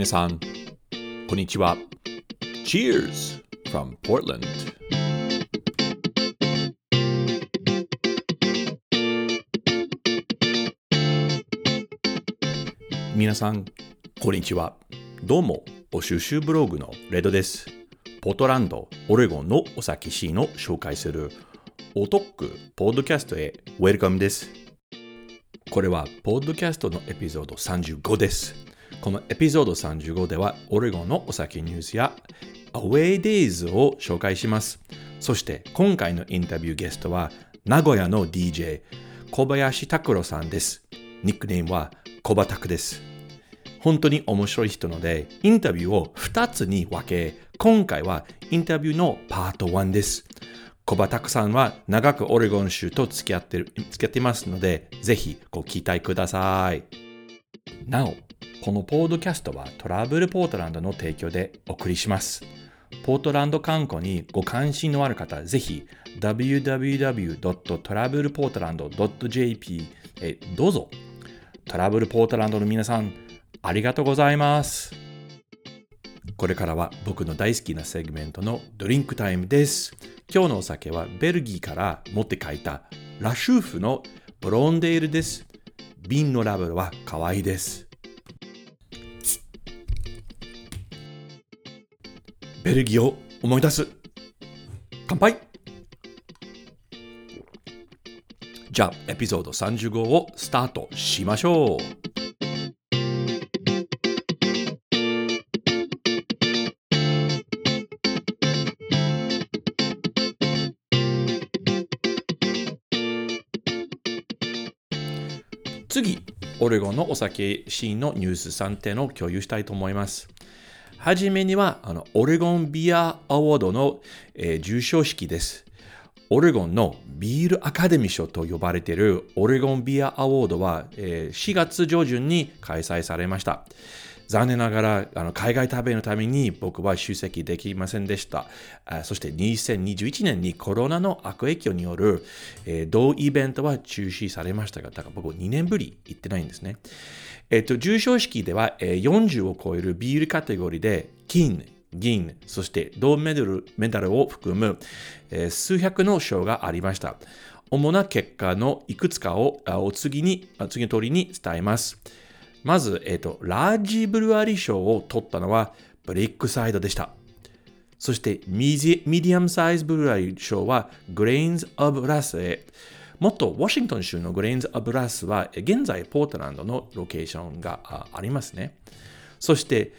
皆さん、こんにちは。Cheers from Portland! 皆さん、こんにちは。どうも、お収集ブログのレドです。ポートランド、オレゴンのお酒シーンを紹介するおトックポッドキャストへウェルカムです。これはポッドキャストのエピソード35です。このエピソード35ではオレゴンのお酒ニュースやアウェイデイズを紹介します。そして今回のインタビューゲストは名古屋の DJ 小林拓郎さんです。ニックネームは小バタクです。本当に面白い人ので、インタビューを2つに分け、今回はインタビューのパート1です。小バタクさんは長くオレゴン州と付き合ってる付き合ってますので、ぜひご期待ください。なお、このポードキャストはトラブルポートランドの提供でお送りします。ポートランド観光にご関心のある方、ぜひ www.travelportland.jp へどうぞ。トラブルポートランドの皆さん、ありがとうございます。これからは僕の大好きなセグメントのドリンクタイムです。今日のお酒はベルギーから持って帰ったラシューフのブロンデールです。瓶のラベルは可愛いです。ベルギーを思い出す。乾杯じゃあ、エピソード35をスタートしましょう。次、オレゴンのお酒シーンのニュース3点を共有したいと思います。はじめには、あのオレゴンビアアワードの、えー、授賞式です。オレゴンのビールアカデミー賞と呼ばれているオレゴンビアアワードは、えー、4月上旬に開催されました。残念ながらあの海外旅のために僕は出席できませんでした。そして2021年にコロナの悪影響による、えー、同イベントは中止されましたが、だから僕2年ぶり行ってないんですね。えっ、と、重賞式では、えー、40を超えるビールカテゴリーで金、銀、そして銅メダルメダルを含む、えー、数百の賞がありました。主な結果のいくつかをお次に、次の通りに伝えます。まず、えっ、ー、と、ラージブルワリー賞を取ったのはブレイクサイドでした。そしてミディアムサイズブルワリー賞はグレインズ・オブ・ラスへ。元ウォシントン州のグレインズ・オブ・ラスは現在ポートランドのロケーションがありますね。そして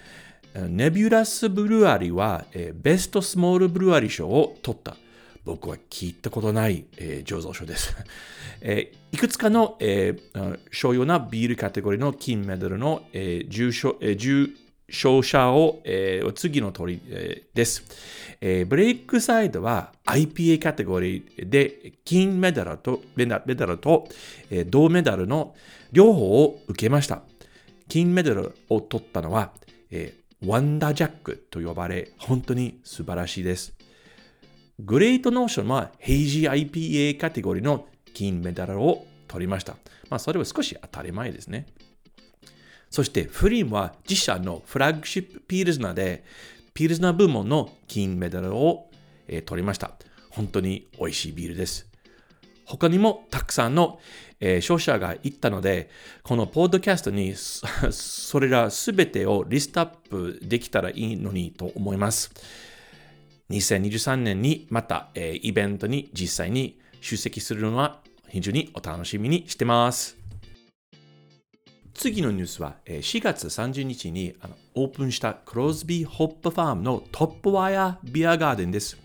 ネビュラス・ブルワリーはベスト・スモール・ブルワリー賞を取った。僕は聞いたことない、えー、醸造所です。えー、いくつかの、えー、商用なビールカテゴリーの金メダルの、えー受賞えー、重賞者を、えー、次の通り、えー、です、えー。ブレイクサイドは IPA カテゴリーで金メダルとメダルと、えー、銅メダルの両方を受けました。金メダルを取ったのは、えー、ワンダージャックと呼ばれ、本当に素晴らしいです。グレートノーションはヘイジー IPA カテゴリーの金メダルを取りました。まあ、それは少し当たり前ですね。そしてフリームは自社のフラッグシップピールズナで、ピールズナ部門の金メダルを、えー、取りました。本当に美味しいビールです。他にもたくさんの、えー、消費者が行ったので、このポッドキャストに それらすべてをリストアップできたらいいのにと思います。2023年にまた、えー、イベントに実際に出席するのは非常にお楽しみにしてます。次のニュースはえ4月30日にあのオープンしたクロスビーホップファームのトップワイヤービアガーデンです。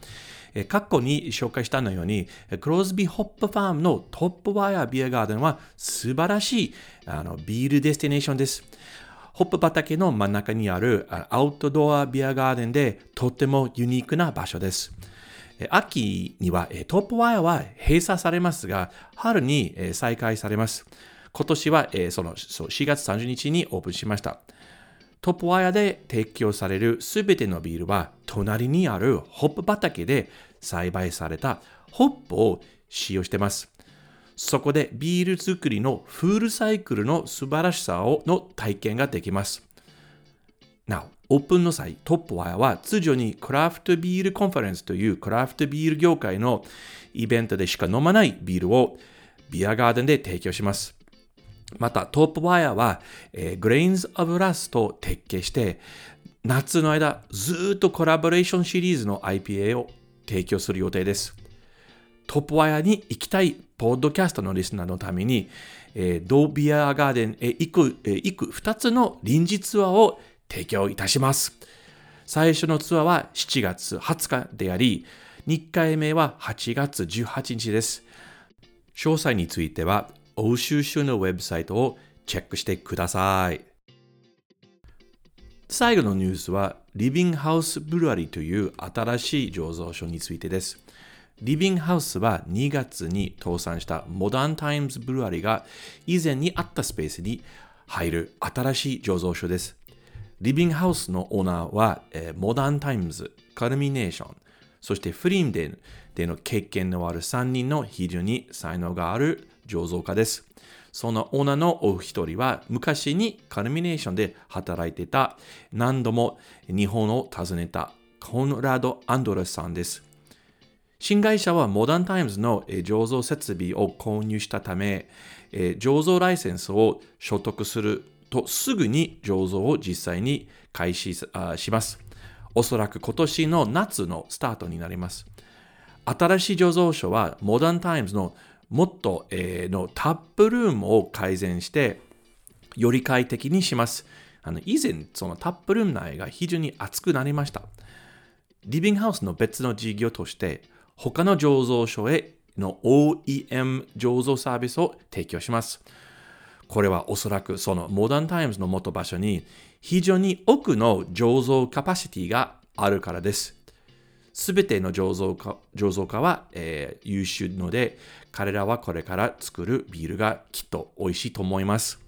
過去に紹介したのように、クロスビーホップファームのトップワイヤービアガーデンは素晴らしいあのビールデスティネーションです。ホップ畑の真ん中にあるアウトドアビアガーデンでとってもユニークな場所です。秋にはトップワイヤーは閉鎖されますが、春に再開されます。今年はその4月30日にオープンしました。トップワイヤーで提供されるすべてのビールは、隣にあるホップ畑で栽培されたホップを使用しています。そこでビール作りのフールサイクルの素晴らしさをの体験ができます。なお、オープンの際、トップワイヤーは通常にクラフトビールコンファレンスというクラフトビール業界のイベントでしか飲まないビールをビアガーデンで提供します。また、トップワイヤーは、えー、グレインズ・オブ・ラスと提携して、夏の間、ずっとコラボレーションシリーズの IPA を提供する予定です。トップワイヤーに行きたいポッドキャストのリスナーのために、えー、ドービアガーデンへ行く、えー、行く2つの臨時ツアーを提供いたします。最初のツアーは7月20日であり、2回目は8月18日です。詳細については、欧州州のウェブサイトをチェックしてください。最後のニュースは、リビングハウスブルアリーという新しい醸造所についてです。リビングハウスは2月に倒産したモダンタイムズブルワリーが以前にあったスペースに入る新しい醸造所です。リビングハウスのオーナーは、えー、モダンタイムズ、カルミネーション、そしてフリンデンでの経験のある3人の非常に才能がある醸造家です。そのオーナーのお一人は昔にカルミネーションで働いてた何度も日本を訪ねたコンラード・アンドレスさんです。新会社はモダンタイムズの醸造設備を購入したため、醸造ライセンスを取得するとすぐに醸造を実際に開始します。おそらく今年の夏のスタートになります。新しい醸造所はモダンタイムズのもっと、のタップルームを改善してより快適にします。あの以前、そのタップルーム内が非常に暑くなりました。リビングハウスの別の事業として他の醸造所への OEM 醸造サービスを提供します。これはおそらくそのモダンタイムズの元場所に非常に多くの醸造カパシティがあるからです。すべての醸造家醸造家は、えー、優秀ので、彼らはこれから作るビールがきっと美味しいと思います。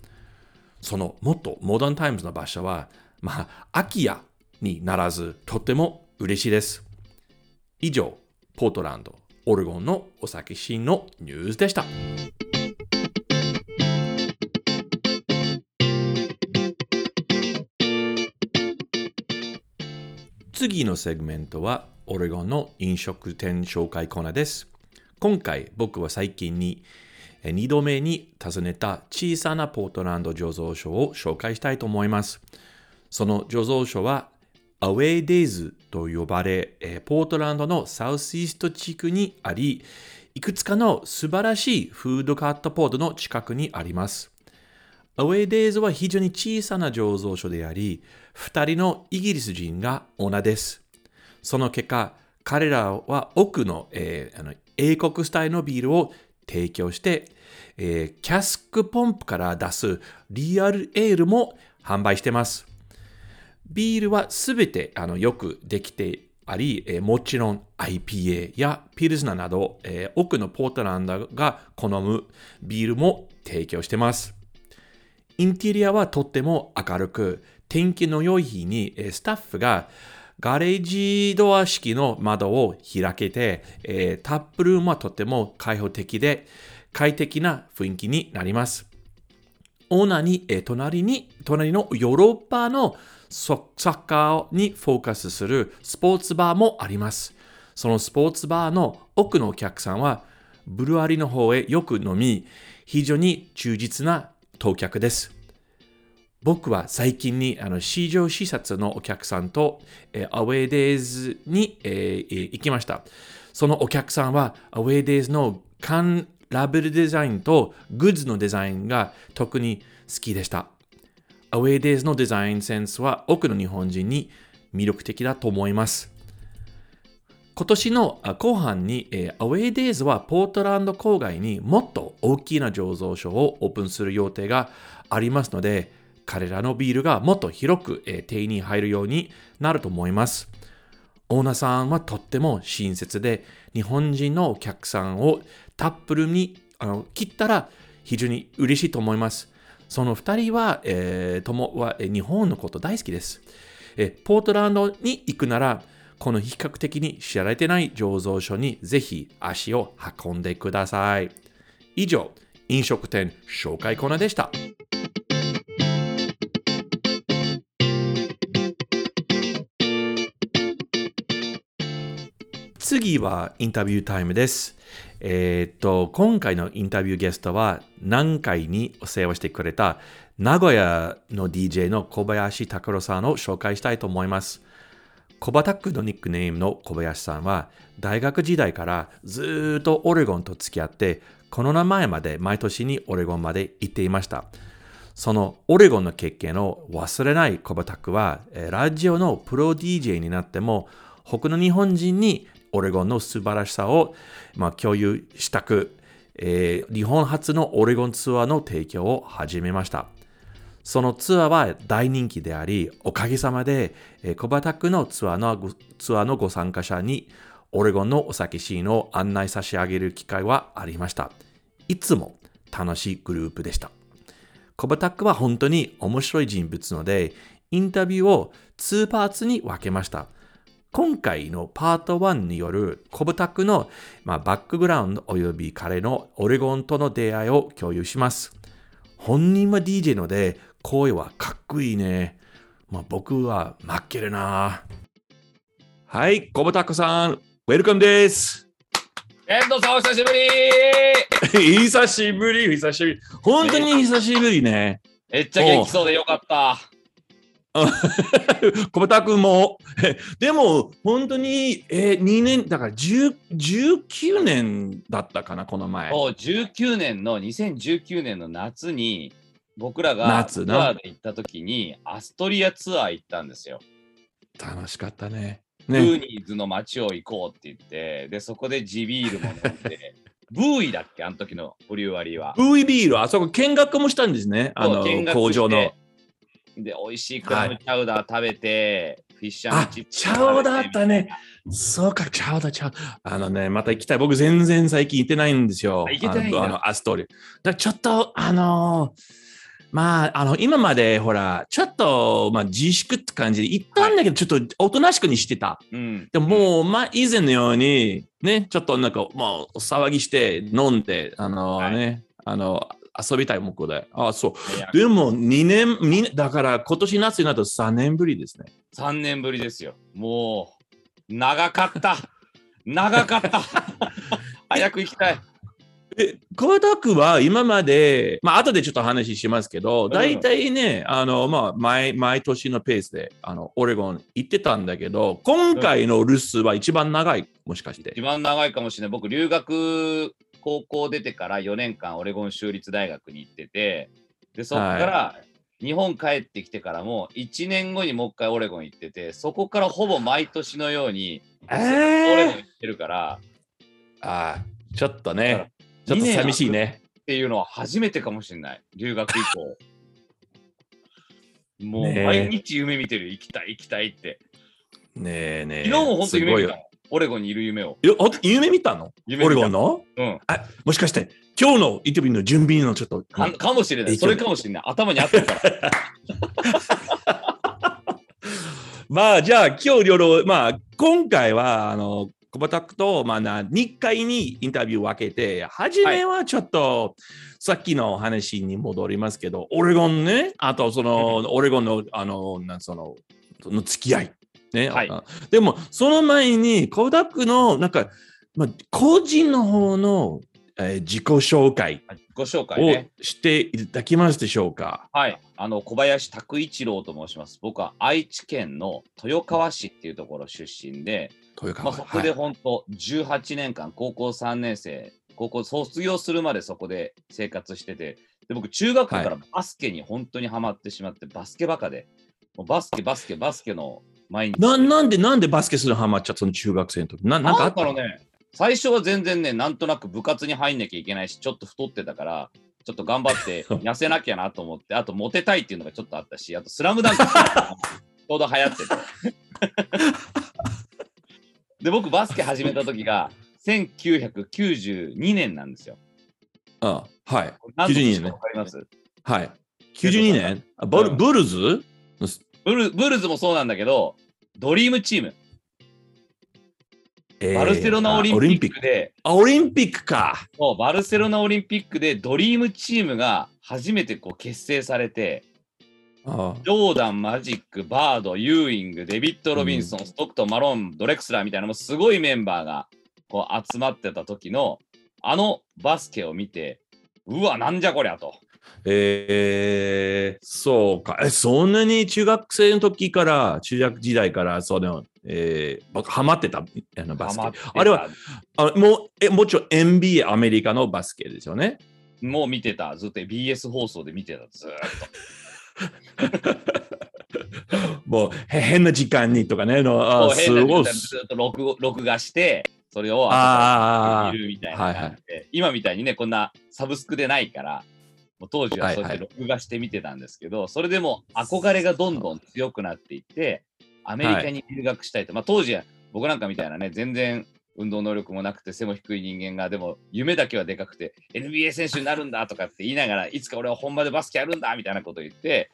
そのもっとモダンタイムズの場所は、まあ、空き家にならず、とても嬉しいです。以上、ポートランド、オレゴンのお酒シーンのニュースでした。次のセグメントはオレゴンの飲食店紹介コーナーです。今回僕は最近に2度目に訪ねた小さなポートランド醸造所を紹介したいと思います。その醸造所はアウェイデイズと呼ばれ、ポートランドのサウスイースト地区にあり、いくつかの素晴らしいフードカットポートの近くにあります。アウェイデイズは非常に小さな醸造所であり、二人のイギリス人がオーナーです。その結果、彼らは多くの,、えー、の英国スタイルのビールを提供して、えー、キャスクポンプから出すリアルエールも販売しています。ビールはすべてあのよくできてあり、えー、もちろん IPA やピルスナなど、えー、多くのポートランドが好むビールも提供しています。インテリアはとっても明るく、天気の良い日にスタッフがガレージドア式の窓を開けて、えー、タップルームはとても開放的で快適な雰囲気になります。オーナーに、えー、隣に、隣のヨーロッパのサッカーにフォーカスするスポーツバーもあります。そのスポーツバーの多くのお客さんはブルワリの方へよく飲み、非常に忠実な当客です。僕は最近にあの市場視察のお客さんと、えー、アウェイデイズに、えー、行きました。そのお客さんはアウェイデイズの缶ラベルデザインとグッズのデザインが特に好きでした。アウェイデイズのデザインセンスは多くの日本人に魅力的だと思います。今年の後半に、えー、アウェイデイズはポートランド郊外にもっと大きな醸造所をオープンする予定がありますので、彼らのビールがもっと広く、えー、手に入るようになると思います。オーナーさんはとっても親切で、日本人のお客さんをタップルにあの切ったら非常に嬉しいと思います。その2人は、えー、ともは日本のこと大好きです。えポートランドに行くなら、この比較的に知られてない醸造所にぜひ足を運んでください。以上、飲食店紹介コーナーでした。次はインタビュータイムです。えーっと、今回のインタビューゲストは、南海にお世話してくれた名古屋の DJ の小林拓郎さんを紹介したいと思います。コバタックのニックネームの小林さんは、大学時代からずっとオレゴンと付き合って、コロナ前まで毎年にオレゴンまで行っていました。そのオレゴンの経験を忘れないコバタックは、ラジオのプロ DJ になっても、他の日本人にオレゴンの素晴らしさを、まあ、共有したく、えー日本初のオレゴンツアーの提供を始めました。そのツアーは大人気であり、おかげさまで、えーコバタックのツアーのごツアーのご参加者に、オレゴンのお酒シーンを案内差し上げる機会はありました。いつも楽しいグループでした。コバタックは本当に面白い人物ので、インタビューを2パーツに分けました。今回のパート1によるコブタックの、まあ、バックグラウンド及び彼のオレゴンとの出会いを共有します。本人は DJ ので声はかっこいいね。まあ、僕は負けるな。はい、コブタックさん、ウェルカムです。遠藤さんお久しぶり 久しぶり、久しぶり。本当に久しぶりね。めっちゃ元気そうでよかった。小畑君も。でも、本当に、えー、2年、だから10 19年だったかな、この前。そう19年の2019年の夏に僕らがツアーで行った時にアストリアツアー行ったんですよ。楽しかったね。ブーね。ニーズの街を行こうって言って、で、そこで地ビールも飲んで、ブーイだっけあの時のブリュワリーは。ブーイビール、あそこ見学もしたんですね。あの工場の。で、美味しいクラムチャウダー食べて、フィッシャーあチップスチャウダーあったね。そうか、チャウダー、チャウダー。あのね、また行きたい。僕、全然最近行ってないんですよ。あ行けてないあのアストリア。だちょっと、あのーまあ、あの、今まで、ほら、ちょっと、まあ、自粛って感じで行ったんだけど、ちょっとおとなしくにしてた。うん。でももう、まあ、以前のように、ね、ちょっとなんか、もう、騒ぎして、飲んで、あのね、あの、遊びたい目標で。あそう。でも、2年、二年だから、今年夏になると3年ぶりですね。3年ぶりですよ。もう、長かった。長かった。早く行きたい。え、小田区は今まで、まあ、後でちょっと話しますけど、ん大体ね、あの、まあ、毎、毎年のペースで、あの、オレゴン行ってたんだけど、今回の留守は一番長い、もしかして一。番長いかもしれない。僕、留学、高校出てから4年間、オレゴン州立大学に行ってて、で、そこから、日本帰ってきてからも、1年後にもう一回オレゴン行ってて、そこからほぼ毎年のように、えオレゴンー、行ってるから、あーちょっとね、ちょっと寂しいね。っていうのは初めてかもしれない。留学以降。もう毎日夢見てる。行きたい、行きたいって。ねえねえ。昨日も本当に夢見た。オレゴンにいる夢を。えほんと夢見たの？夢見たオレゴンの？うん。あ、もしかして、今日のインタビューの準備のちょっと。かかもしれない。それかもしれない。頭にあってるから。まあ、じゃあ、今日いろいろ、まあ、今回は、あの、コバタックと、まあな、2回にインタビューを分けて、初めはちょっと、さっきの話に戻りますけど、オレゴンね、あと、その、オレゴンの、あの、なんその、その付き合い。ね。はいあでも、その前に、コバタックの、なんか、まあ、個人の方の、えー自己紹介ご紹介をね。していただけますでしょうか？はい。あの、小林拓一郎と申します。僕は愛知県の豊川市っていうところ出身で、豊川まあ、そこで本当18年間、高校3年生、高校卒業するまでそこで生活してて、で僕、中学校からバスケに本当にハマってしまって、バスケバカで、もうバスケ、バスケ、バスケの毎日。ななんで、なんでバスケするのハマっちゃったの中学生の時ななんかあった？のね、最初は全然ね、なんとなく部活に入んなきゃいけないし、ちょっと太ってたから、ちょっと頑張って 痩せなきゃなと思って、あとモテたいっていうのがちょっとあったし、あとスラムダンクちょうど流行ってて。で、僕バスケ始めた時が1992年なんですよ。あはい。何の92年ねはい。92年？ブルズ？ブルブルズもそうなんだけど、ドリームチーム、えーバルセロナオリンピックで、あオリンピックか。そうバルセロナオリンピックでドリームチームが初めてこう結成されて、あジョーダン、マジック、バード、ユーイング、デビッド・ロビンソン、ストックトン、マロン、ドレクスラーみたいなもうすごいメンバーがこう集まってた時のあのバスケを見て、うわ、なんじゃこりゃと。えー、そうか。え、そんなに中学生の時から、中学時代から、その、えー、僕、ハマってたあのバスケあれは、あもうえ、もちろん NBA アメリカのバスケですよね？もう見てた、ずっと BS 放送で見てた、ずーっ もう、へ変な時間にとかね。のと。あすごい。ずっと録録画して、それをあー後で見るみたいな感じで、今みたいにね、こんなサブスクでないから、もう当時はそうやって録画して見てたんですけど、それでも憧れがどんどん強くなっていって、アメリカに留学したいと。まあ当時は僕なんかみたいなね、全然運動能力もなくて背も低い人間が、でも夢だけはでかくて、NBA 選手になるんだとかって言いながら、いつか俺は本場でバスケやるんだみたいなことを言って、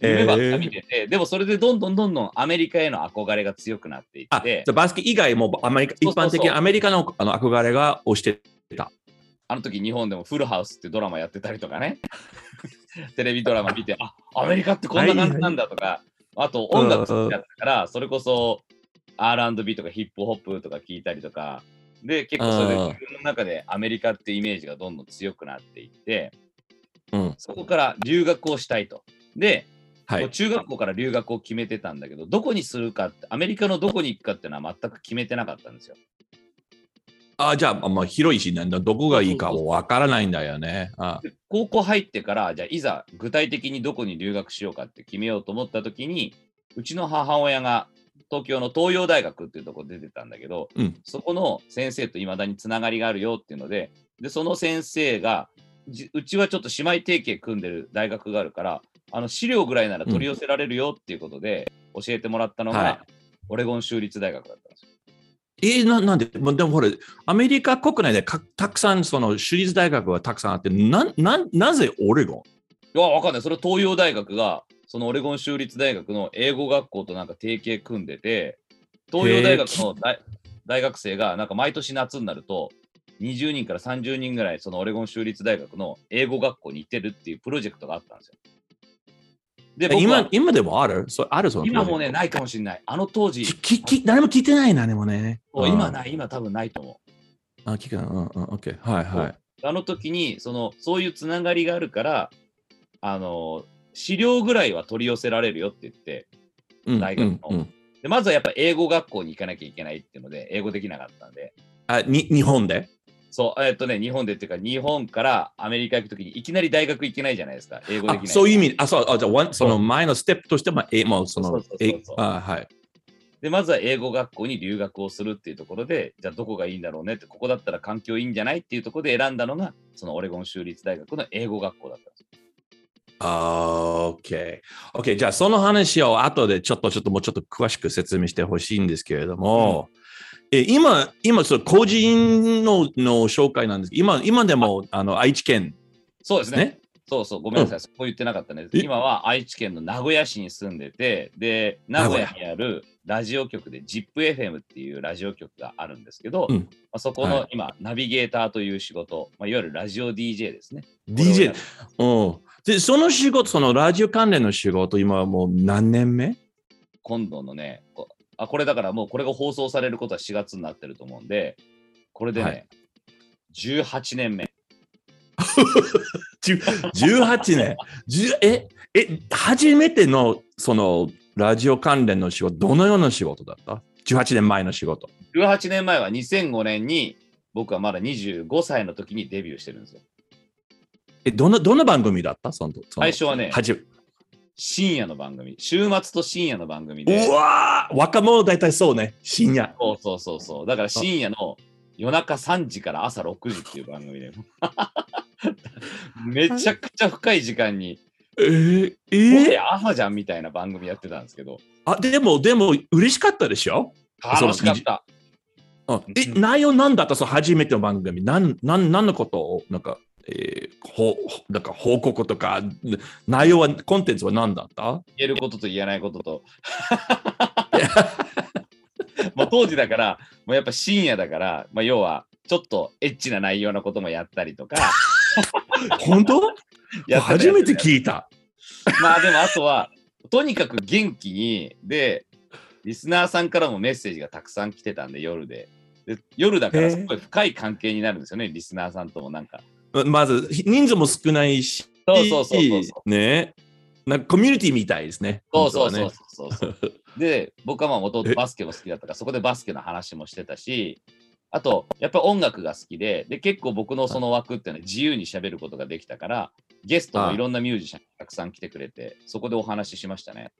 夢ばっか見てて、でもそれでどんどんどんどんアメリカへの憧れが強くなっていっあ、てじゃ、あバスケ以外もアメリカ、一般的にアメリカのあの憧れが押してた。あの時日本でもフルハウスってドラマやってたりとかね、テレビドラマ見て、あアメリカってこんな感じなんだとか、あと音楽好きだったから、それこそ R&B とかヒップホップとか聞いたりとか、で、結構それでうん自分の中でアメリカってイメージがどんどん強くなっていって、うん。そこから留学をしたいと。で、はい。中学校から留学を決めてたんだけど、どこにするかって、アメリカのどこに行くかっていうのは全く決めてなかったんですよ。あ、じゃあ、まあ、広いし、なんだどこがいいかもわからないんだよね。高校入ってから、じゃあいざ具体的にどこに留学しようかって決めようと思った時に、うちの母親が東京の東洋大学っていうところ出てたんだけど、うんそこの先生といまだにつながりがあるよっていうので、でその先生が、じうちはちょっと姉妹提携組んでる大学があるから、あの資料ぐらいなら取り寄せられるよっていうことで教えてもらったのが、はいオレゴン州立大学だった。えーななんで、でもほら、アメリカ国内でかたくさん、その、私立大学はたくさんあって、なななぜオレゴン？いや、わかんない。それ東洋大学が、そのオレゴン州立大学の英語学校となんか提携組んでて、東洋大学の大大学生が、なんか毎年夏になると、20人から30人ぐらい、そのオレゴン州立大学の英語学校に行ってるっていうプロジェクトがあったんですよ。で、今今でもある？そあるその今もうね、ないかもしれない。あの当時、きき誰も聞いてないな、でもね。い。今ない、今多分ないと思う。あ、聞くな。うん、うん、オッケー。はい、はい。あの時にそのそういうつながりがあるからあの資料ぐらいは取り寄せられるよって言ってうん大学のでまずはやっぱ英語学校に行かなきゃいけないっていうので英語できなかったんであに日本で？そうえっとね日本でっていうか日本からアメリカ行く時にいきなり大学行けないじゃないですか英語できないあそういう意味。あ、そう、あじゃあその前のステップとしても、え、もうそのえあ、はい。でまずは英語学校に留学をするっていうところでじゃあどこがいいんだろうねってここだったら環境いいんじゃないっていうところで選んだのがそのオレゴン州立大学の英語学校だったんですよあ、OK。OK。じゃあ、その話を後でちょっと、ちょっともうちょっと詳しく説明してほしいんですけれども、え今、今、その個人のの紹介なんです。けど、今、今でもあ。の愛知県。そうですね。ね？そうそう、ごめんなさい、そこ言ってなかったね。え今は愛知県の名古屋市に住んでて、で、名古屋にあるラジオ局で ZIPFM っていうラジオ局があるんですけど、うん。まあ、そこはの今、ナビゲーターという仕事、まあ、いわゆるラジオ DJ ですね。DJ う。ん。で、その仕事、そのラジオ関連の仕事、今はもう何年目？今度のねこあ、これだからもうこれが放送されることは4月になってると思うんで、これでね、はい18年目。18年。え、え、初めてのそのラジオ関連の仕事、どのような仕事だった ?18 年前の仕事。18年前は2005年に僕はまだ25歳の時にデビューしてるんですよ。え、どの、どの番組だった？そのその最初はねはじ深夜の番組、週末と深夜の番組で。うわー若者大体そうね。深夜。そうそうそうそう。だから深夜の夜中3時から朝6時っていう番組で。めちゃくちゃ深い時間に、えー、えもーう朝じゃんみたいな番組やってたんですけど、あ、でも、でも、嬉しかったでしょ？楽しかった。うんえ、うん内容なんだった？そう、初めての番組。なん、なん、なんのことを、なんか、えー、ほ、ほなんか報告とか、内容は、コンテンツは何だった？言えることと言えないことと。もう当時だから、もうやっぱ深夜だから、まあ、要はちょっとエッチな内容のこともやったりとか、本当？や初めて聞いた。まあでもあとは、とにかく元気に、で、リスナーさんからもメッセージがたくさん来てたんで、夜で。で夜だからすごい深い関係になるんですよね、リスナーさんともなんか。まず、人数も少ないし、そうそうそうそうそね。なんかコミュニティみたいですね。そうそうそう本そうそう。で、僕はまあ元々バスケも好きだったから、そこでバスケの話もしてたし、あと、やっぱ音楽が好きで、で、結構僕のその枠っていうのは自由に喋ることができたから、ゲストもいろんなミュージシャンがたくさん来てくれて、そこでお話ししましたね。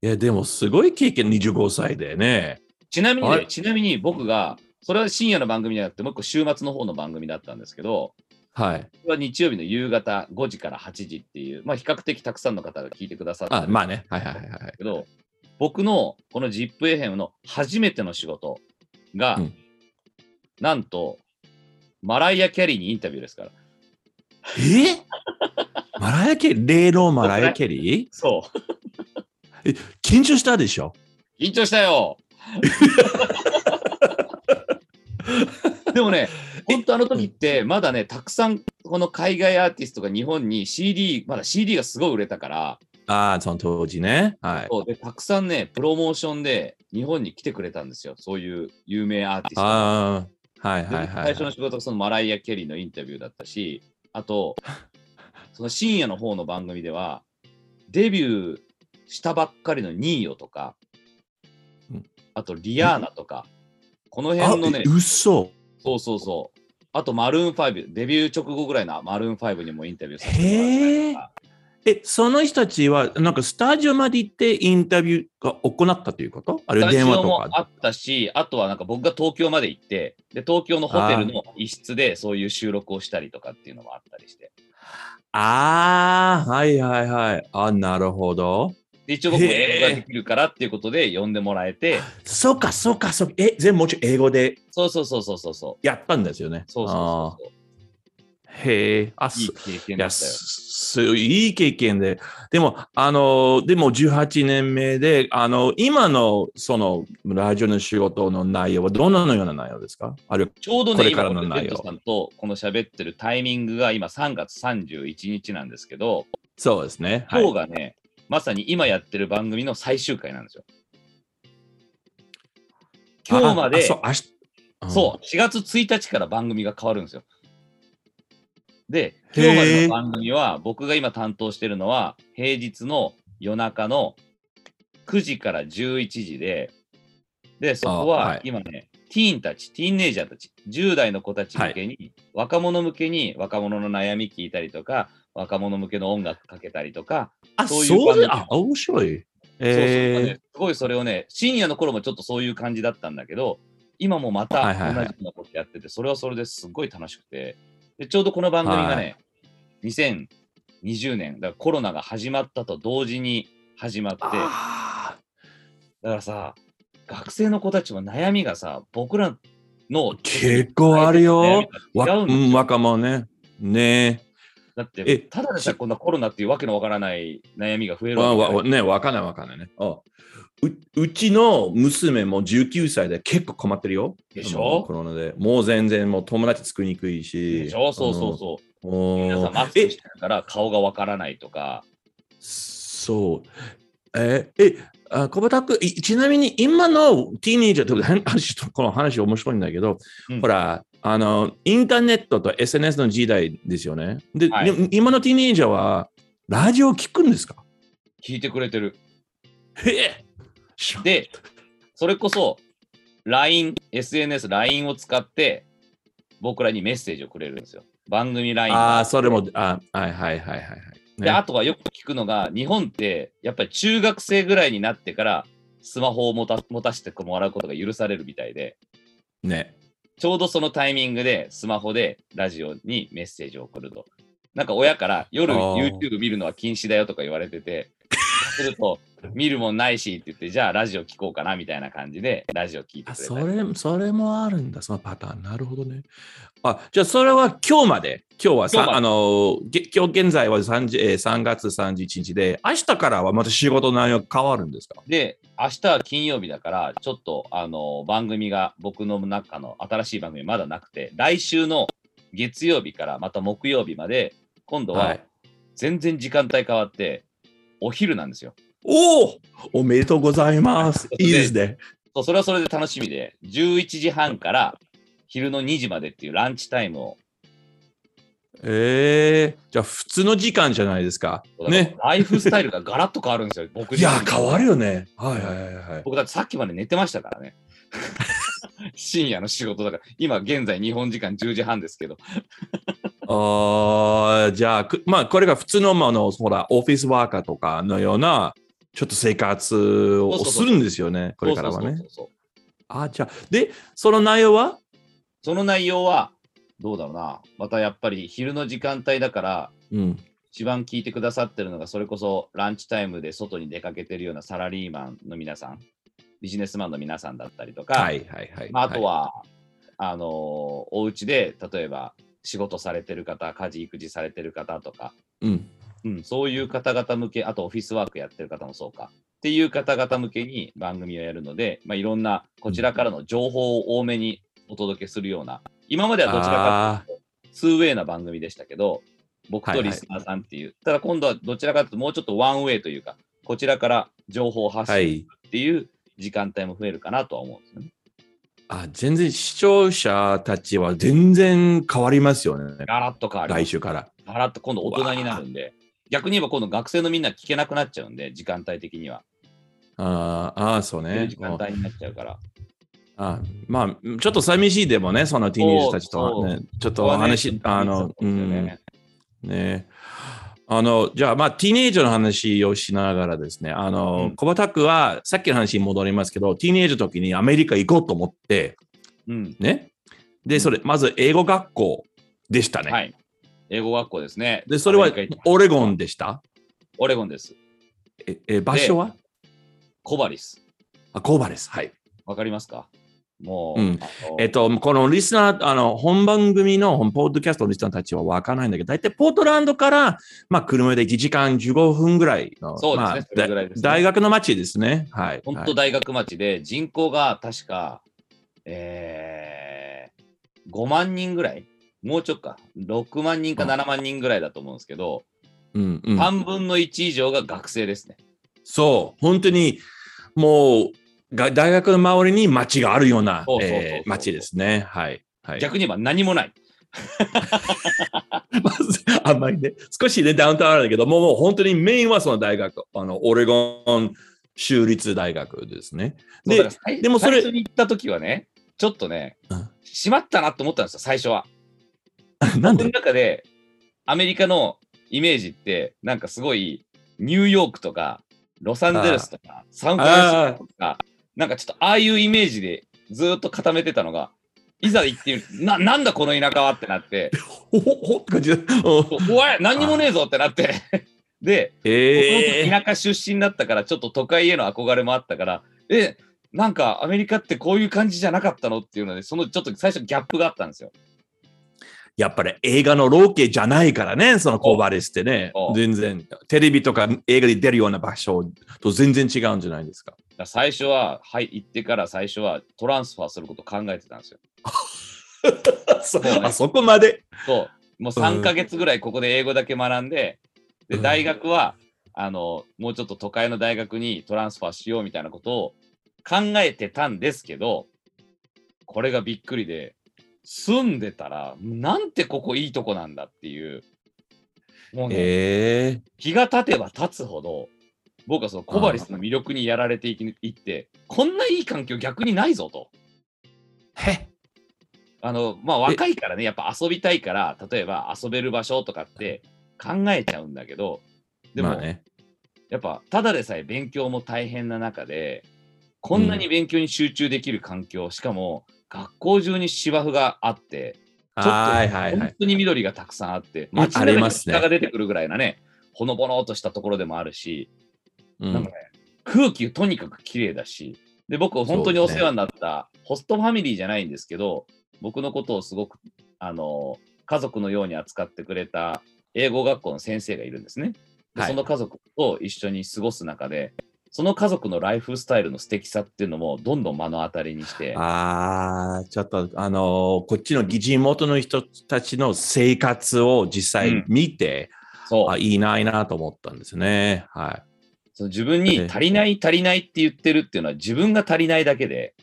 当いや、でもすごい経験、25歳でね。ちなみにね、はいちなみに僕が、それは深夜の番組じゃなくて、もう一個週末の方の番組だったんですけど、はい。は日曜日の夕方5時から8時っていう、まあ比較的たくさんの方が聞いてくださってまあね。はいはいはいはい。けど、僕のこの ZIPFM の初めての仕事が、うんなんと、マライア・キャリーにインタビューですから。え？マライア・ケリー？例のマライア・ケリー？そう。緊張したでしょ？緊張したよ。でもね、本当あの時って、まだね、たくさんこの海外アーティストが日本に CD、まだ CD がすごい売れたから、ああ、その当時ね。はい。でたくさんね、プロモーションで日本に来てくれたんですよ。そういう有名アーティストが。ああ、はいではいはい。最初の仕事がそのマライア・キャリーのインタビューだったし、あと、その深夜の方の番組では、デビューしたばっかりのニーヨとかうん、あとリアーナとか、このあ辺のねえ、嘘そうそうそう、あとマルーン5、デビュー直後ぐらいのマルーン5にもインタビューさせてもらったえ、その人たちは、なんかスタジオまで行ってインタビューが行ったということ？あれ電話とか。あったし、あとはなんか僕が東京まで行って、で東京のホテルの一室でそういう収録をしたりとかっていうのもあったりして。ああ、はいはいはい。あ、なるほど。で一応僕も英語ができるからっていうことで呼んでもらえて、そうか、そうか、そうか。え、全部もちろん英語でそうそうそうそうそうそう。やったんですよね。そうそうそうへえ。あ、いいそ経験だったよ。いい経験で。でも、あの、でも18年目で、あの、今のそのラジオの仕事の内容はどんなような内容ですか？あるちょうどね、これからの内容さんとこの喋ってるタイミングが今3月31日なんですけど、そうですね。はい今日がね、まさに今やってる番組の最終回なんですよ。今日まで、そう、明日。そう、4月1日から番組が変わるんですよ。で、今日までの番組は、僕が今担当してるのは、平日の夜中の9時から11時で、で、そこあははい今ね、ティーンたち、ティーンネイジャーたち、10代の子たち向けに、若者向けに若者の悩み聞いたりとか、若者向けの音楽かけたりとか、あ、そうそういう番組。であ、面白い。そうそう。えねすごいそれをね、深夜の頃もちょっとそういう感じだったんだけど、今もまたはいはいはい。同じようなことやってて、それはそれですごい楽しくて、でちょうどこの番組がね、2020年、だからコロナが始まったと同時に始まって、だかあらさ、学生の子たちも悩みがさ、僕らの結構あるよ。若者ね。ねだってえ、ただでさえこんなコロナっていうわけのわからない悩みが増えるわわけわね、わかんないわかんないね。あううちの娘も19歳で結構困ってるよ。でしょ？コロナで。もう全然もう友達作りにくいし。でしょ？そうそうそう。う。皆さんマスクしてるから顔がわからないとか、そう。え、え、あ小畑君、いちなみに今のティーネイジャーとか話とこの話面白いんだけど、うんほら、あの、インターネットと SNS の時代ですよね。で、はいで今のティーネイジャーはラジオ聞くんですか？聞いてくれてる。へえ。しで、それこそ LINE、SNS、LINE を使って僕らにメッセージをくれるんですよ。番組 LINE がああ、それも、あはいはいはいはいはい。ねで、あとはよく聞くのが、日本ってやっぱり中学生ぐらいになってからスマホを持た持たせてもらうことが許されるみたいで、ね。ちょうどそのタイミングでスマホでラジオにメッセージを送ると。なんか親から夜 YouTube 見るのは禁止だよとか言われてて、すると 見るもんないしって言って、じゃあラジオ聞こうかなみたいな感じでラジオ聞いてあくれたり。それ、それもあるんだ、そのパターン。なるほどね。あ、じゃあそれは今日まで。今日はさ、あの、げ今日現在は 3, えー3月31日で、明日からはまた仕事内容変わるんですか？で、明日は金曜日だから、ちょっとあの番組が僕の中の新しい番組まだなくて、来週の月曜日からまた木曜日まで、今度ははい全然時間帯変わって、お昼なんですよ。おおおめでとうございます。いいですね。そうそれはそれで楽しみで、11時半から昼の2時までっていうランチタイムを、ええじゃあ普通の時間じゃないですか。ね。ライフスタイルがガラッと変わるんですよ。僕いや、変わるる。よね。はいはいはいはい。僕だってさっきまで寝てましたからね。深夜の仕事だから、今現在日本時間10時半ですけど、ああ、じゃあ、くまあ、これが普通の、まあ、あの、ほら、オフィスワーカーとかのような、ちょっと生活をするんですよね、これからはねあ、じゃあ、で、その内容は？その内容は、どうだろうな、またやっぱり昼の時間帯だから、うん。一番聞いてくださってるのが、それこそランチタイムで外に出かけてるようなサラリーマンの皆さん、ビジネスマンの皆さんだったりとか、はいはいはい。まあ、あとい、は、あのーお家で例えば仕事されてる方、家事、育児されてる方とか、うん。うん、そういう方々向け、あとオフィスワークやってる方もそうか、っていう方々向けに番組をやるので、まあ、いろんなこちらからの情報を多めにお届けするような、今まではどちらかというと、ツーウェイな番組でしたけど、僕とリスナーさんっていう、ただ今度はどちらかというと、もうちょっとワンウェイというか、こちらから情報を発は信い。っていう時間帯も増えるかなとは思うんですよね。あ、全然視聴者たちは全然変わりますよね。ガラッと変わります来週から。ガラッと今度大人になるんで、逆に言えば今度学生のみんな聞けなくなっちゃうんで、時間帯的には。あーあー、そうね時。間帯になっちゃうから。あまあ、ちょっと寂しいでもね、そのティーネージャーたちとはね、ちょっとお話、あの、うん、ね。あの、じゃあ、まあ、ティーネージャーの話をしながらですね、あの、うん小畑君は、さっきの話に戻りますけど、ティーネージャーの時にアメリカ行こうと思って、うん。ね。で、うんそれ、まず英語学校でしたね。はい。英語学校ですね。で、それはオレゴンでした？オレゴンです。え、え場所は？コバリス。あ、コーバです。はい。わかりますか？もう、うんえっと、このリスナー、あの、本番組の、本ポッドキャストのリスナーたちは分からないんだけど、大体ポートランドから、まあ、車で1時間15分ぐらいの、そうですねまあねだ大学の街ですね。はい。本はい当大学町で人口が確か、えー、5万人ぐらい？もうちょっとか。6万人かうん7万人ぐらいだと思うんですけど、うんうん、半分の1以上が学生ですね。そう、本当に、もう、が大学の周りに街があるようなそうそうそうそうえー街ですね。はい。はい、逆に言えば何もない。まず、あんまりね、少しね、ダウンタウンあるんだけど、もうもう本当にメインはその大学、あの、オレゴン州立大学ですね。ででもそれ最初に行った時はね、ちょっとねうん、しまったなと思ったんですよ、最初は。なん僕ので中で、アメリカのイメージって、なんかすごい、ニューヨークとか、ロサンゼルスとか、サンフランシスコとか、なんかちょっとああいうイメージでずーっと固めてたのが、いざ行ってみるな、なんだこの田舎はってなって、ほほほって感じで。うんおい、何にもねえぞってなって、で、僕えも田舎出身だったから、ちょっと都会への憧れもあったから、え、なんかアメリカってこういう感じじゃなかったのっていうので、そのちょっと最初ギャップがあったんですよ。やっぱり映画のロケじゃないからね、そのコーバレスってね。全然、テレビとか映画で出るような場所と全然違うんじゃないですか。だから最初は、はい、行ってから最初はトランスファーすることを考えてたんですよ。そね。あそこまで。そう、もううん。3ヶ月ぐらいここで英語だけ学んで、で、うん。大学は、あの、もうちょっと都会の大学にトランスファーしようみたいなことを考えてたんですけど、これがびっくりで、住んでたら、なんてここいいとこなんだっていう、もうね、え。気が経てば経つほど、僕はそのコバリスの魅力にやられていきいって、こんないい環境逆にないぞと。ー、へあの、まあ若いからね、やっぱ遊びたいから、例えば遊べる場所とかって考えちゃうんだけど、でも、まあね、やっぱただでさえ勉強も大変な中で、こんなに勉強に集中できる環境、しかも学校中に芝生があって、ちょっとはいはいはい。本当に緑がたくさんあって、うん街中に下が出てくるぐらいなね、ほのぼのとしたところでもあるし、うんなんかね、空気とにかく綺麗だし、で、僕、本当にお世話になった、ホストファミリーじゃないんですけど、僕のことをすごく、あの、家族のように扱ってくれた英語学校の先生がいるんですね。ではいその家族と一緒に過ごす中で、その家族のライフスタイルの素敵さっていうのもどんどん目の当たりにして、ああ、ちょっと、あのーこっちの地元の人たちの生活を実際見て、そう。あ、いいな、いいなと思ったんですね。はその自分に足りない足りないって言ってるっていうのは自分が足りないだけで、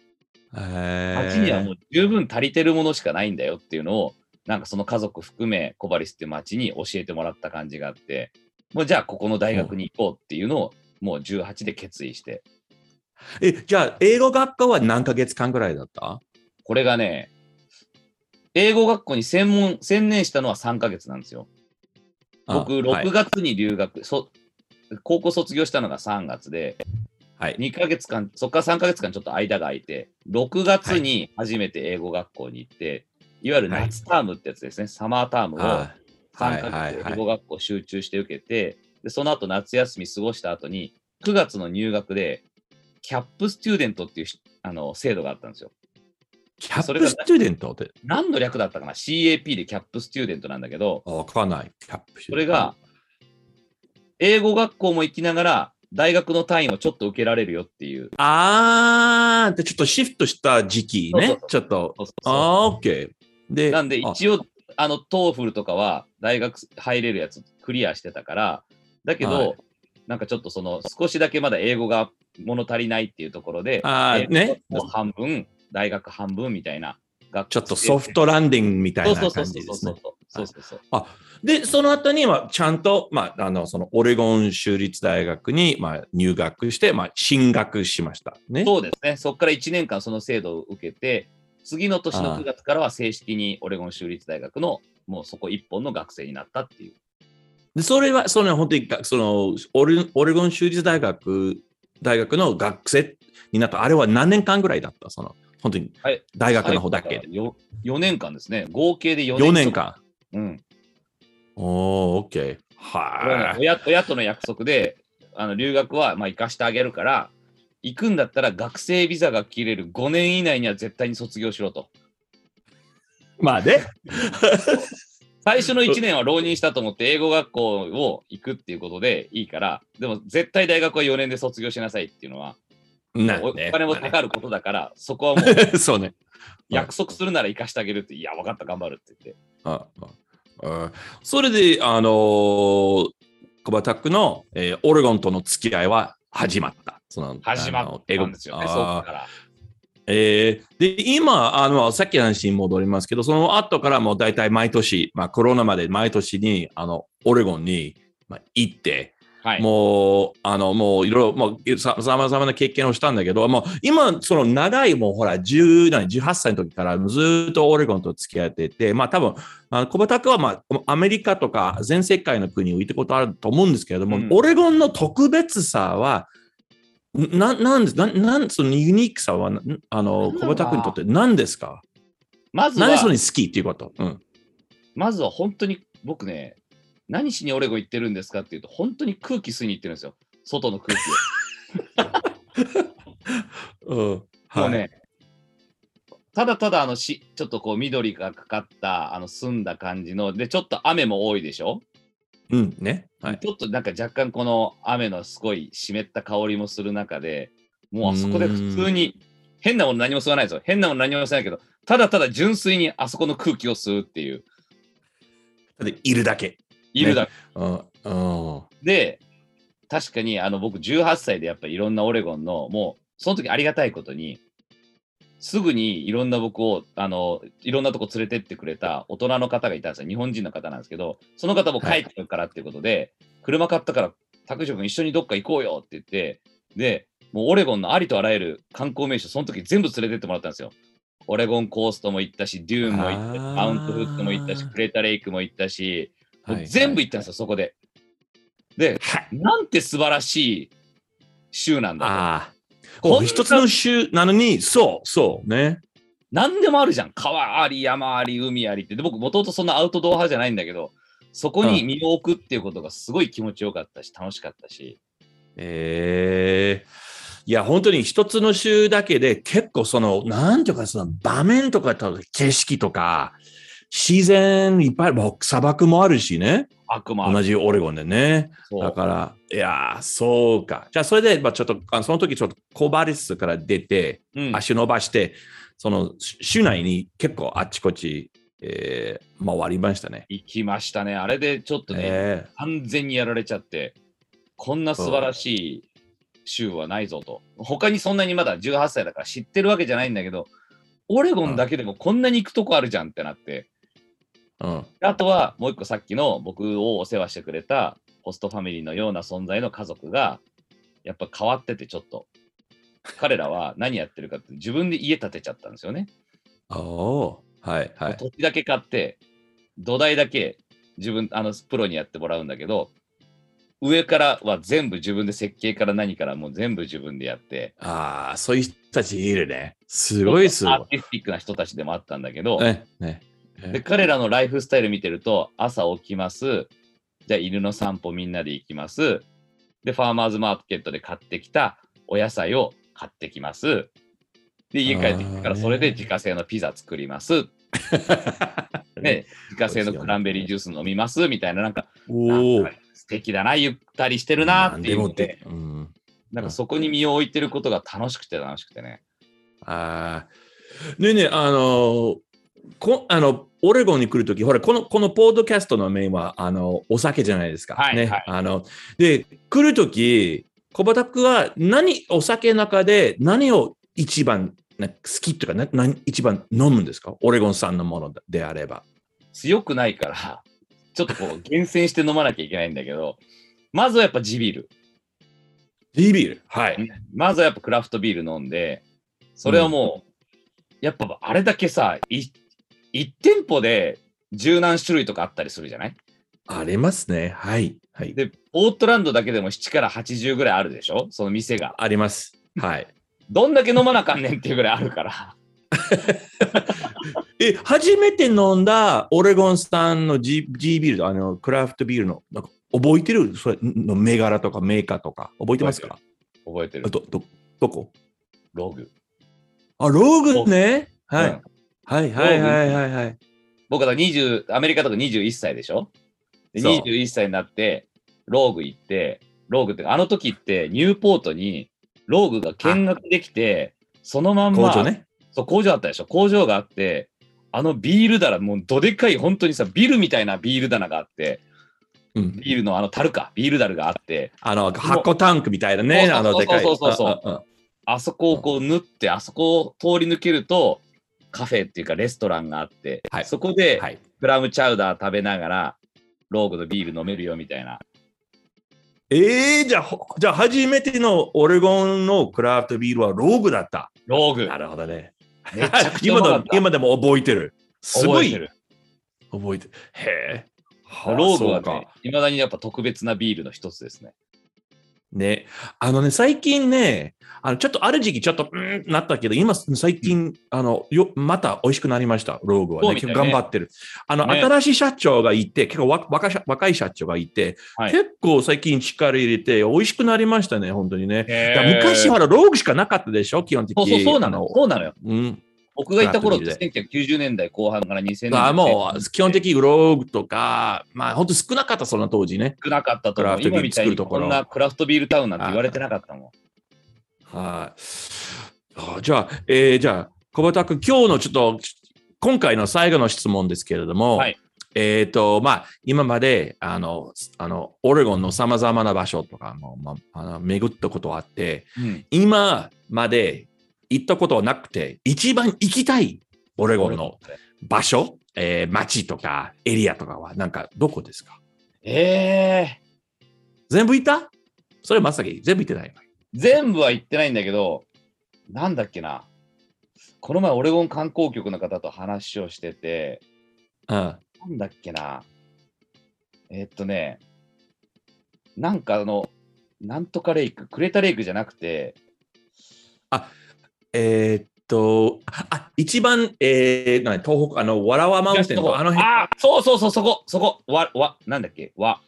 街にはもう十分足りてるものしかないんだよっていうのを、なんかその家族含めコバリスっていう街に教えてもらった感じがあって、もうじゃあここの大学に行こうっていうのをもう18で決意して、え、じゃあ、英語学科は何ヶ月間ぐらいだった？これがね、英語学校に専門、専念したのは3ヶ月なんですよ。僕、あはい。6月に留学、そ高校卒業したのが3月で、はい。2ヶ月間、そこから3ヶ月間ちょっと間が空いて、6月に初めて英語学校に行って、い、わゆる夏タームってやつですね、サマータームをあ3ヶはい。はい。はい月英語学校集中して受けて、でその後夏休み過ごした後に、9月の入学で、キャップスチューデントっていうしあの制度があったんですよ。CAP student って？何の略だったかな ? CAP で CAP student なんだけど、あわかんない。 CAP それが、英語学校も行きながら、大学の単位をちょっと受けられるよっていう。あーで、ちょっとシフトした時期ねそうそうそ。うちょっと。そうそうそうあー、オッケー。で、なんであ一応、あの、 TOEFL とかは大学入れるやつクリアしてたから、だけど、はいなんかちょっとその少しだけまだ英語が物足りないっていうところで、あーね。もう半分、大学半分みたいなちょっとソフトランディングみたいな感じですねそうそう。そうそうそうで、その後にはちゃんと、まあ、あの、そのオレゴン州立大学に、まあ、入学して、まあ、進学しました。ね。そうですね。そこから1年間その制度を受けて、次の年のああ9月からは正式にオレゴン州立大学のもうそこ一本の学生になったっていう。でそれは、その本当にが、そのオレ、オレゴン州立大学、大学の学生になった、あれは何年間ぐらいだった？その、本当にはい大学の方だけで。4, 4年間ですね。合計で4年4年。間。うん。おー、オッケー。はい。親親との約束で、あの留学はまあ行かしてあげるから、行くんだったら学生ビザが切れる5年以内には絶対に卒業しろと。まあね。最初の1年は浪人したと思って英語学校を行くっていうことでいいから、でも絶対大学は4年で卒業しなさいっていうのは、なおお金もかかることだから、そこはもうね そうね。約束するなら行かしてあげるって、いや、分かった、頑張るって言って。あああそれで、あのー、コバタックの、えーオレゴンとの付き合いは始まった。その始まったんですよね、そから。えーで、今、あの、さっきの話に戻りますけど、その後からもう大体毎年、まあコロナまで毎年に、あの、オレゴンに、まあ、行って、はい。もう、あの、もういろいろ、もうささまざまな経験をしたんだけど、もう今、その長い、もうほら、10何18歳の時からずっとオレゴンと付き合ってて、まあ多分、あの小畑君は、まあ、アメリカとか全世界の国を行ったことあると思うんですけれども、うんオレゴンの特別さは、ななんですななんそのユニークさは、なあの、小畑君にとって何ですか？まず何でそれは、に好きっていうこと、うん、まずは本当に僕ね、何しにオレゴン行ってるんですかっていうと、本当に空気吸いに行ってるんですよ。外の空気を。うん。もはい。うね、ただただあのし、ちょっとこう緑がかかった、あの澄んだ感じの、で、ちょっと雨も多いでしょ、うん、ね。はい。ちょっとなんか若干この雨のすごい湿った香りもする中で、もうあそこで普通に、変なもの何も吸わないですよ。変なもの何も吸わないけど、ただただ純粋にあそこの空気を吸うっていう、で、いるだけ。いるだけ。うん。うん。で、確かにあの僕18歳でやっぱりいろんなオレゴンの、もうその時ありがたいことに、すぐにいろんな僕をあのいろんなとこ連れてってくれた大人の方がいたんですよ。日本人の方なんですけど、その方も帰ってくるからっていうことで、車買ったから、拓司君一緒にどっか行こうよって言って、で、もうオレゴンのありとあらゆる観光名所、その時全部連れてってもらったんですよ。オレゴンコーストも行ったし、デューンも行ったし、マウントフットも行ったし、クレータレイクも行ったし、もうはい全部行ったんですよ、そこで。で、はい。なんて素晴らしい州なんだああ。こんなお一つの州なのに、そう、そうね。と。なんでもあるじゃん。川あり、山あり、海ありって。で僕、もともとそんなアウトドア派じゃないんだけど、そこに身を置くっていうことがすごい気持ちよかったし、楽しかったし。ええいや、本当に一つの州だけで結構その、なんていうか、その場面とかと景色とか、自然いっぱいある、砂漠もあるしね。同じオレゴンでね。だから、いやー、そうか。じゃあ、それで、まあ、ちょっと、あその時ちょっとコバリスから出て、うん足伸ばして、その州内に結構あっちこっち、えー回りましたね。行きましたね。あれでちょっとね、え完全にやられちゃって。こんな素晴らしい州はないぞと。他にそんなにまだ18歳だから知ってるわけじゃないんだけど、オレゴンだけでもこんなに行くとこあるじゃんってなって。うん。あとはもう一個さっきの僕をお世話してくれたホストファミリーのような存在の家族がやっぱ変わっててちょっと彼らは何やってるかって自分で家建てちゃったんですよね。お。はいはい。土地だけ買って土台だけ自分あのプロにやってもらうんだけど上からは全部自分で設計から何からもう全部自分でやってああ、そういう人たちいるね。すごいすごいアー。ティスティックな人たちでもあったんだけど、ね、ね。で彼らのライフスタイル見てると朝起きます。じゃあ犬の散歩みんなで行きます。でファーマーズマーケットで買ってきたお野菜を買ってきます。で家帰ってきてからそれで自家製のピザ作ります、ね、自家製のクランベリージュース飲みます。みたいななんかなんか。素敵だなゆったりしてるなっていうので。うん。なんかそこに身を置いてることが楽しくて楽しくてね。ああ。ねえねえ、あの、こあの、オレゴンに来るとき、ほら、この、このポッドキャストのメインは、あの、お酒じゃないですか。ね。はいはいあの、で、来るとき、小畑君は何、お酒の中で何を一番な好きとか、な何一番飲むんですか？オレゴン産のものであれば。強くないからちょっとこう厳選して飲まなきゃいけないんだけどまずはやっぱ地ビールビービール？はい。まずはやっぱクラフトビール飲んで、それはもう、やっぱあれだけさ、い1店舗で十何種類とかあったりするじゃない？ありますね。はい。はい。で、ポートランドだけでも7から80ぐらいあるでしょ？その店が。あります。はい。どんだけ飲まなあかんねんっていうぐらいあるから。え、初めて飲んだオレゴン産の G, G ビール、あの、クラフトビールの、なんか覚えてる？それの銘柄とかメーカーとか、覚えてますか？覚えてるあ。ど、ど、どこ？ログ。あ、ローグね。はい。うんはいはいはいはいはい。僕は20、アメリカとか21歳でしょ？でそう21歳になって、ローグ行って、ローグってかあの時ってニューポートにローグが見学できて、そのまんま工場ね。そう、工場あったでしょ？工場があって、あのビール棚、もうどでかい、本当にさ、ビルみたいなビール棚があって、うん。ビールのあの樽か、ビール樽があって、あの、箱タンクみたいなね。あの、でかい。そうそうそううんうんあそこをこう縫って、あそこを通り抜けると、カフェっていうかレストランがあって、はいそこではい。クラムチャウダー食べながら、ローグのビール飲めるよみたいな。えー、じゃあ、ほじゃあ、初めてのオレゴンのクラフトビールはローグだった。ローグ。なるほどね。今でも今でも覚えてる。すごい覚えてる。覚えてる。へえ。はあローグはね、いまだにやっぱ特別なビールの一つですね。ね。あのね、最近ね、あのちょっとある時期ちょっと、うんなったけど、今、最近、あの、よ、また美味しくなりました、ローグはね。ね結構頑張ってる。あの、ね新しい社長がいて、結構わ若い社若い社長がいて、はい結構最近力入れて、美味しくなりましたね、本当にね。へだから昔はローグしかなかったでしょ、基本的に。そうそうそうなの。そうなのよ。うん。僕がいた頃ってクラフト1990年代後半から2000年代あもう、基本的にローグとか、まあ、本当少なかった、その当時ね。少なかったと思う。今みたいに作るところこんなクラフトビールタウンなんて言われてなかったもん。はい。あじゃあ、えーじゃあ、小畑君、今日のちょっと、今回の最後の質問ですけれども、はい。えっ、と、まあ、今まで、あの、あの、オレゴンの様々な場所とかも、まあ、あの巡ったことあって、うん。今まで行ったことはなくて、一番行きたいオレゴンの場所、えー街とかエリアとかは、なんか、どこですか？えー、全部行った？それまさき、全部行ってない。全部は行ってないんだけど、なんだっけな。この前、オレゴン観光局の方と話をしてて、うん。なんだっけな。えーっとね、なんかあの、なんとかレイク、クレタレイクじゃなくて、えーっと、あ、一番、えー、何東北、あの、わらわマウンテンとか、あの辺、あ、そうそうそう、そこ、そこ、わ、わ、なんだっけ、わ。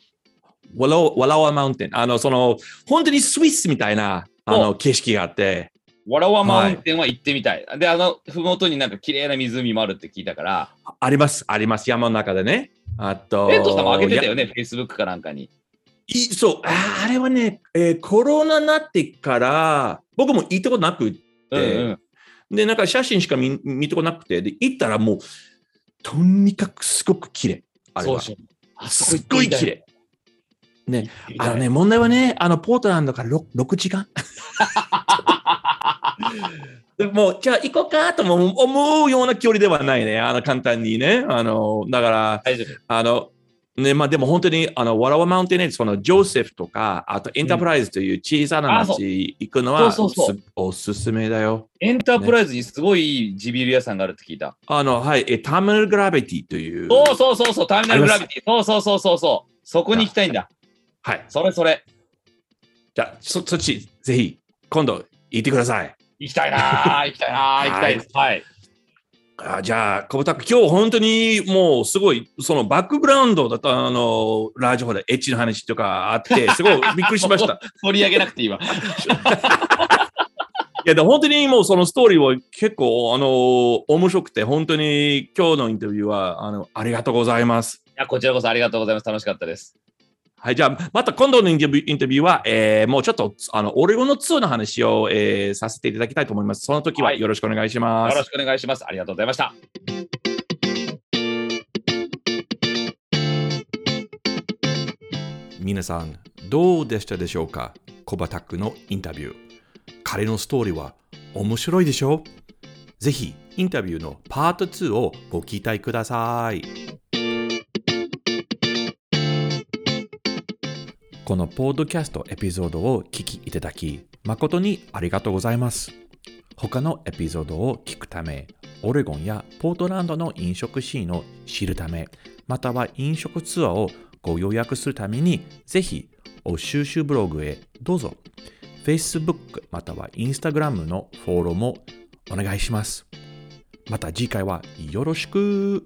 わらわらわマウンテン、あの、その、本当にスイスみたいな、あその、景色があって、わらわマウンテンは行ってみたい。で、あの、ふもとになんか綺麗な湖もあるって聞いたから、あります、あります、山の中でね。あと、レントさんも上げてたよね、や Facebook かなんかに。いそう、ああれはね、えーコロナになってから、僕も行ったことなくって、うんうん。で、なんか写真しか見見たことなくて、で、行ったらもう、とにかくすごく綺麗。あれは。そうそこすっごい綺。麗。ね、あのね、問題はね、あの、ポートランドから 6, 6時間。でもう、じゃあ行こうかとも思うような距離ではないね。あの、簡単にね。あの、だから。あの、ね、まあでも本当に、あの、ワラワマウンテンエそのジョーセフとか、あとエンタープライズという小さな町行くのはおすすめだよ。エンタープライズにすごいいい地ビール屋さんがあるって聞いた。あの、はい、えターミナルグラビティという。そうそうそうそう、ターミナルグラビティ。そうそうそうそうそう。そこに行きたいんだ。はい。それそれ。じゃあ、そそっち、ぜひ、今度行ってください。行きたいなー 行きたいなー行きたいです。はい。あじゃあ、小畑君、今日本当にもうすごい、そのバックグラウンドだと、あの、ラジオでエッチの話とかあって、すごいびっくりしました。取り上げなくていいわ。いや、でも本当にもうそのストーリーは結構、あの、面白くて、本当に今日のインタビューは、あの、ありがとうございます。いや、こちらこそありがとうございます。楽しかったです。はい、じゃあ、また今度のインタビューインタビューは、えーもうちょっと、あの、オレゴンのーの話を、えーさせていただきたいと思います。その時ははいよろしくお願いします。よろしくお願いします。ありがとうございました。皆さん、どうでしたでしょうか？コバタックのインタビュー。彼のストーリーは面白いでしょ？ぜひ、インタビューのパート2をご期待ください。このポッドキャストエピソードを聞きいただき、誠にありがとうございます。他のエピソードを聞くため、オレゴンやポートランドの飲食シーンを知るため、または飲食ツアーをご予約するために、ぜひ、お収集ブログへどうぞ。Facebook または Instagram のフォローもお願いします。また次回はよろしく。